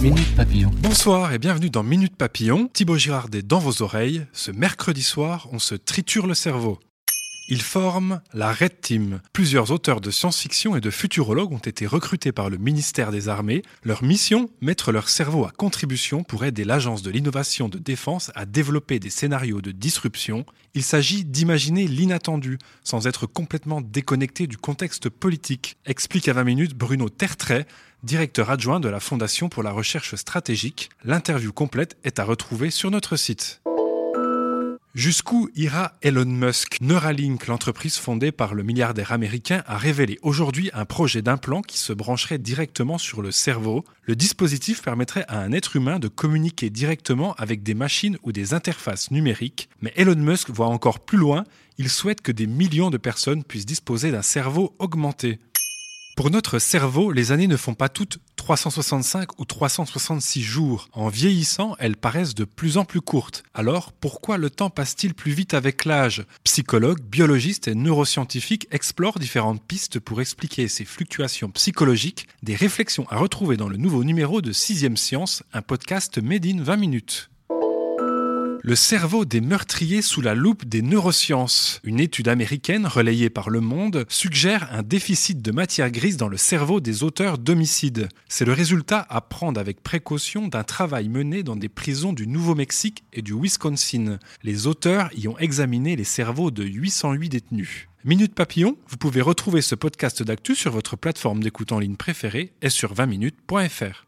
Minute Papillon. Bonsoir et bienvenue dans Minute Papillon. Thibaut Girardet dans vos oreilles. Ce mercredi soir, on se triture le cerveau. Ils forment la Red Team. Plusieurs auteurs de science-fiction et de futurologues ont été recrutés par le ministère des Armées. Leur mission Mettre leur cerveau à contribution pour aider l'Agence de l'innovation de défense à développer des scénarios de disruption. Il s'agit d'imaginer l'inattendu, sans être complètement déconnecté du contexte politique, explique à 20 minutes Bruno Tertrais, directeur adjoint de la Fondation pour la recherche stratégique. L'interview complète est à retrouver sur notre site. Jusqu'où ira Elon Musk? Neuralink, l'entreprise fondée par le milliardaire américain, a révélé aujourd'hui un projet d'implant qui se brancherait directement sur le cerveau. Le dispositif permettrait à un être humain de communiquer directement avec des machines ou des interfaces numériques. Mais Elon Musk voit encore plus loin. Il souhaite que des millions de personnes puissent disposer d'un cerveau augmenté. Pour notre cerveau, les années ne font pas toutes 365 ou 366 jours. En vieillissant, elles paraissent de plus en plus courtes. Alors, pourquoi le temps passe-t-il plus vite avec l'âge? Psychologues, biologistes et neuroscientifiques explorent différentes pistes pour expliquer ces fluctuations psychologiques, des réflexions à retrouver dans le nouveau numéro de 6ème Science, un podcast made in 20 minutes. Le cerveau des meurtriers sous la loupe des neurosciences. Une étude américaine relayée par Le Monde suggère un déficit de matière grise dans le cerveau des auteurs d'homicides. C'est le résultat à prendre avec précaution d'un travail mené dans des prisons du Nouveau-Mexique et du Wisconsin. Les auteurs y ont examiné les cerveaux de 808 détenus. Minute Papillon, vous pouvez retrouver ce podcast d'actu sur votre plateforme d'écoute en ligne préférée et sur 20minutes.fr.